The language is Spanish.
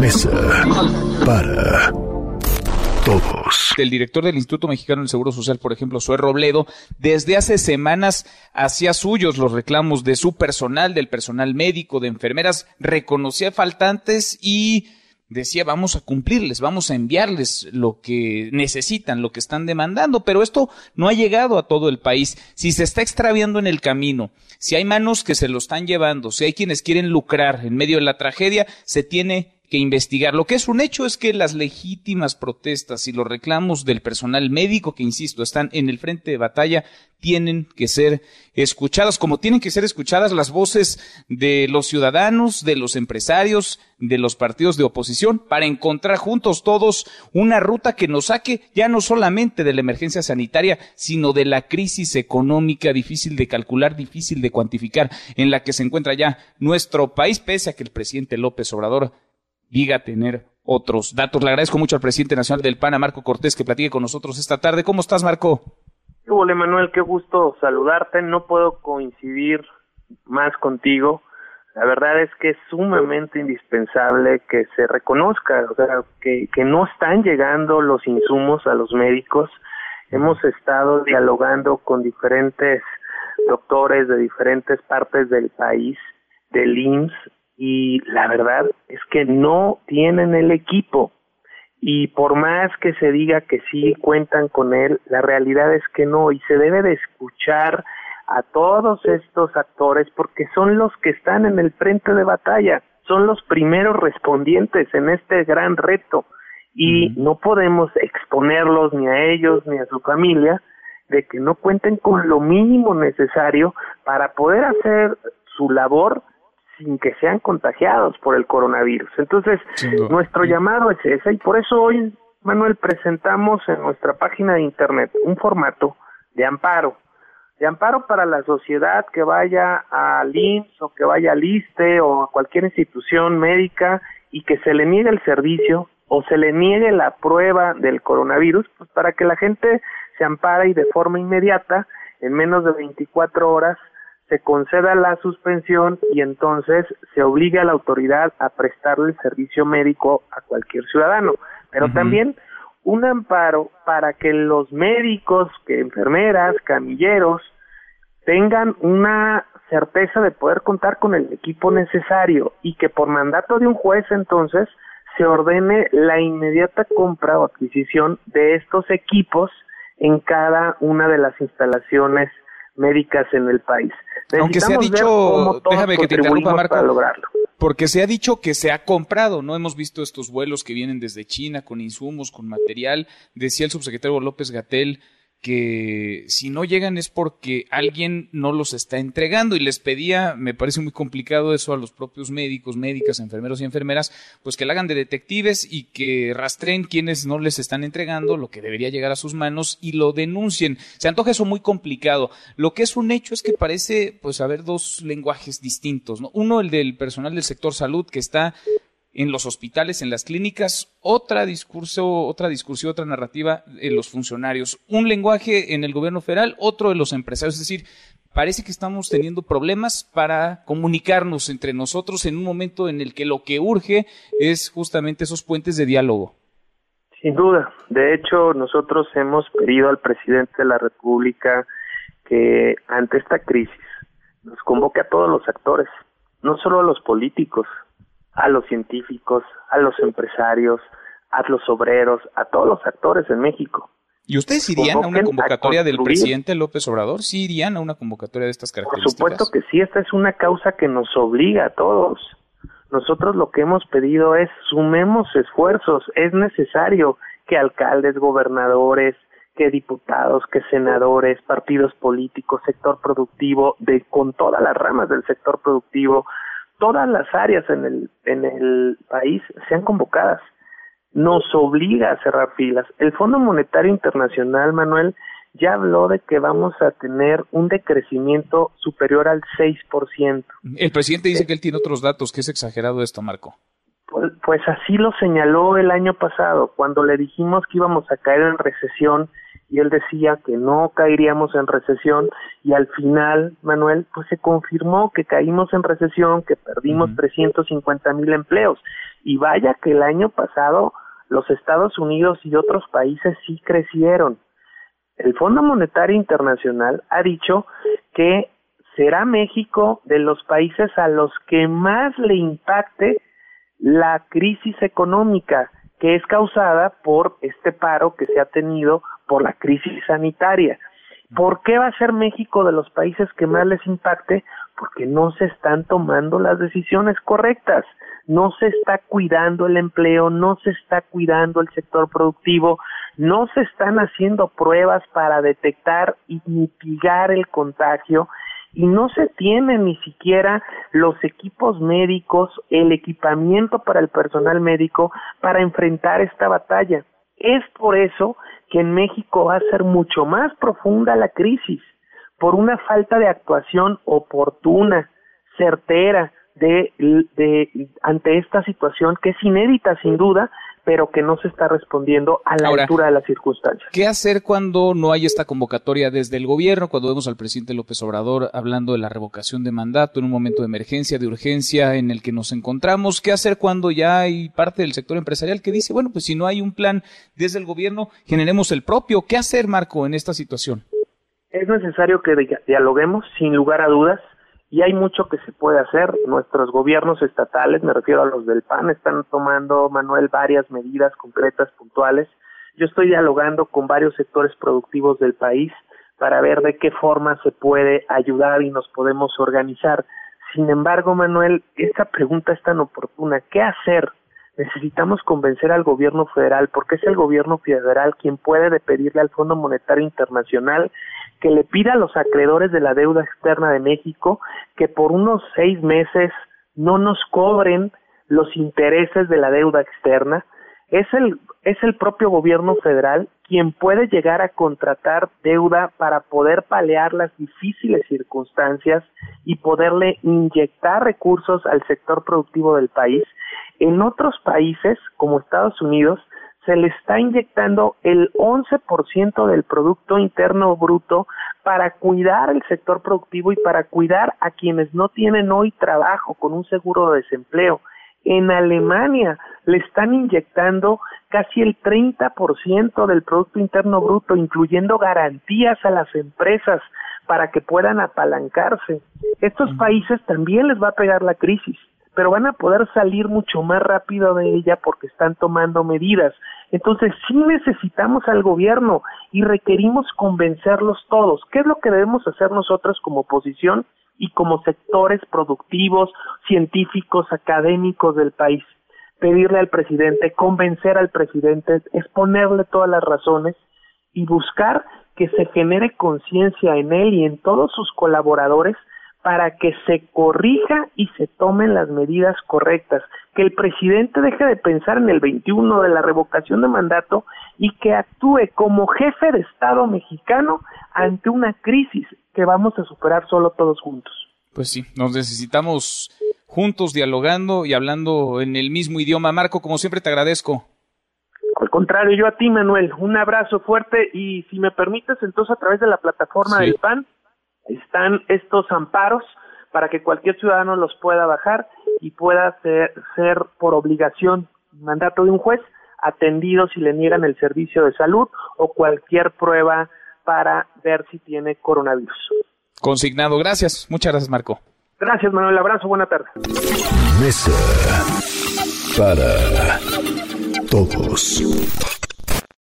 mesa para todos. El director del Instituto Mexicano del Seguro Social, por ejemplo, Zoe Robledo, desde hace semanas hacía suyos los reclamos de su personal, del personal médico, de enfermeras, reconocía faltantes y decía vamos a cumplirles, vamos a enviarles lo que necesitan, lo que están demandando, pero esto no ha llegado a todo el país. Si se está extraviando en el camino, si hay manos que se lo están llevando, si hay quienes quieren lucrar en medio de la tragedia, se tiene que investigar. Lo que es un hecho es que las legítimas protestas y los reclamos del personal médico, que insisto, están en el frente de batalla, tienen que ser escuchadas, como tienen que ser escuchadas las voces de los ciudadanos, de los empresarios, de los partidos de oposición, para encontrar juntos todos una ruta que nos saque ya no solamente de la emergencia sanitaria, sino de la crisis económica difícil de calcular, difícil de cuantificar, en la que se encuentra ya nuestro país, pese a que el presidente López Obrador diga tener otros datos. Le agradezco mucho al presidente nacional del PAN, a Marco Cortés, que platique con nosotros esta tarde. ¿Cómo estás, Marco? Hola, Manuel, qué gusto saludarte. No puedo coincidir más contigo. La verdad es que es sumamente indispensable que se reconozca, o sea, que, que no están llegando los insumos a los médicos. Hemos estado dialogando con diferentes doctores de diferentes partes del país, del IMSS, y la verdad es que no tienen el equipo. Y por más que se diga que sí cuentan con él, la realidad es que no y se debe de escuchar a todos estos actores porque son los que están en el frente de batalla, son los primeros respondientes en este gran reto. Y no podemos exponerlos ni a ellos ni a su familia de que no cuenten con lo mínimo necesario para poder hacer su labor sin que sean contagiados por el coronavirus. Entonces, nuestro llamado es ese y por eso hoy, Manuel, presentamos en nuestra página de internet un formato de amparo, de amparo para la sociedad que vaya al IMSS o que vaya al ISTE o a cualquier institución médica y que se le niegue el servicio o se le niegue la prueba del coronavirus, pues para que la gente se ampare y de forma inmediata, en menos de 24 horas, se conceda la suspensión y entonces se obligue a la autoridad a prestarle el servicio médico a cualquier ciudadano. Pero también un amparo para que los médicos, que enfermeras, camilleros, tengan una certeza de poder contar con el equipo necesario y que por mandato de un juez entonces se ordene la inmediata compra o adquisición de estos equipos en cada una de las instalaciones médicas en el país. Aunque se ha dicho, déjame que te interrumpa Marco, porque se ha dicho que se ha comprado, ¿no? Hemos visto estos vuelos que vienen desde China con insumos, con material. Decía el subsecretario López Gatel que si no llegan es porque alguien no los está entregando y les pedía, me parece muy complicado eso a los propios médicos, médicas, enfermeros y enfermeras, pues que la hagan de detectives y que rastreen quienes no les están entregando lo que debería llegar a sus manos y lo denuncien. Se antoja eso muy complicado. Lo que es un hecho es que parece pues haber dos lenguajes distintos, ¿no? Uno el del personal del sector salud que está en los hospitales, en las clínicas, otra discurso, otra discursión, otra narrativa en los funcionarios, un lenguaje en el gobierno federal, otro de los empresarios, es decir, parece que estamos teniendo problemas para comunicarnos entre nosotros en un momento en el que lo que urge es justamente esos puentes de diálogo. Sin duda, de hecho nosotros hemos pedido al presidente de la República que ante esta crisis nos convoque a todos los actores, no solo a los políticos, a los científicos, a los empresarios, a los obreros, a todos los actores en México. ¿Y ustedes irían a una convocatoria del presidente López Obrador? ¿Sí irían a una convocatoria de estas características? Por supuesto que sí, esta es una causa que nos obliga a todos. Nosotros lo que hemos pedido es sumemos esfuerzos, es necesario que alcaldes, gobernadores, que diputados, que senadores, partidos políticos, sector productivo, de con todas las ramas del sector productivo, todas las áreas en el, en el país sean convocadas. Nos obliga a cerrar filas. El Fondo Monetario Internacional, Manuel, ya habló de que vamos a tener un decrecimiento superior al 6%. El presidente dice que él tiene otros datos, que es exagerado esto, Marco. Pues, pues así lo señaló el año pasado, cuando le dijimos que íbamos a caer en recesión y él decía que no caeríamos en recesión y al final, Manuel, pues se confirmó que caímos en recesión, que perdimos 350 mil empleos y vaya que el año pasado los Estados Unidos y otros países sí crecieron. El Fondo Monetario Internacional ha dicho que será México de los países a los que más le impacte la crisis económica que es causada por este paro que se ha tenido por la crisis sanitaria. ¿Por qué va a ser México de los países que más les impacte? Porque no se están tomando las decisiones correctas, no se está cuidando el empleo, no se está cuidando el sector productivo, no se están haciendo pruebas para detectar y mitigar el contagio y no se tienen ni siquiera los equipos médicos, el equipamiento para el personal médico para enfrentar esta batalla. Es por eso que en México va a ser mucho más profunda la crisis, por una falta de actuación oportuna, certera, de, de, ante esta situación que es inédita sin duda, pero que no se está respondiendo a la altura de las circunstancias. ¿Qué hacer cuando no hay esta convocatoria desde el gobierno, cuando vemos al presidente López Obrador hablando de la revocación de mandato en un momento de emergencia, de urgencia en el que nos encontramos? ¿Qué hacer cuando ya hay parte del sector empresarial que dice, bueno, pues si no hay un plan desde el gobierno, generemos el propio? ¿Qué hacer, Marco, en esta situación? Es necesario que dialoguemos, sin lugar a dudas, y hay mucho que se puede hacer. Nuestros gobiernos estatales, me refiero a los del PAN, están tomando, Manuel, varias medidas concretas, puntuales. Yo estoy dialogando con varios sectores productivos del país para ver de qué forma se puede ayudar y nos podemos organizar. Sin embargo, Manuel, esta pregunta es tan oportuna. ¿Qué hacer? Necesitamos convencer al gobierno federal, porque es el gobierno federal quien puede pedirle al Fondo Monetario Internacional que le pida a los acreedores de la deuda externa de México que por unos seis meses no nos cobren los intereses de la deuda externa. Es el, es el propio gobierno federal quien puede llegar a contratar deuda para poder paliar las difíciles circunstancias y poderle inyectar recursos al sector productivo del país. En otros países, como Estados Unidos, se le está inyectando el 11% del Producto Interno Bruto para cuidar el sector productivo y para cuidar a quienes no tienen hoy trabajo con un seguro de desempleo. En Alemania le están inyectando casi el 30% del Producto Interno Bruto, incluyendo garantías a las empresas para que puedan apalancarse. Estos países también les va a pegar la crisis pero van a poder salir mucho más rápido de ella porque están tomando medidas. Entonces sí necesitamos al gobierno y requerimos convencerlos todos. ¿Qué es lo que debemos hacer nosotros como oposición y como sectores productivos, científicos, académicos del país? Pedirle al presidente, convencer al presidente, exponerle todas las razones y buscar que se genere conciencia en él y en todos sus colaboradores para que se corrija y se tomen las medidas correctas, que el presidente deje de pensar en el 21 de la revocación de mandato y que actúe como jefe de Estado mexicano ante una crisis que vamos a superar solo todos juntos. Pues sí, nos necesitamos juntos dialogando y hablando en el mismo idioma. Marco, como siempre te agradezco. Al contrario, yo a ti, Manuel, un abrazo fuerte y si me permites, entonces a través de la plataforma del PAN, están estos amparos para que cualquier ciudadano los pueda bajar y pueda ser, ser por obligación, mandato de un juez, atendido si le niegan el servicio de salud o cualquier prueba para ver si tiene coronavirus. Consignado, gracias. Muchas gracias, Marco. Gracias, Manuel. Abrazo, buena tarde. Mesa para todos.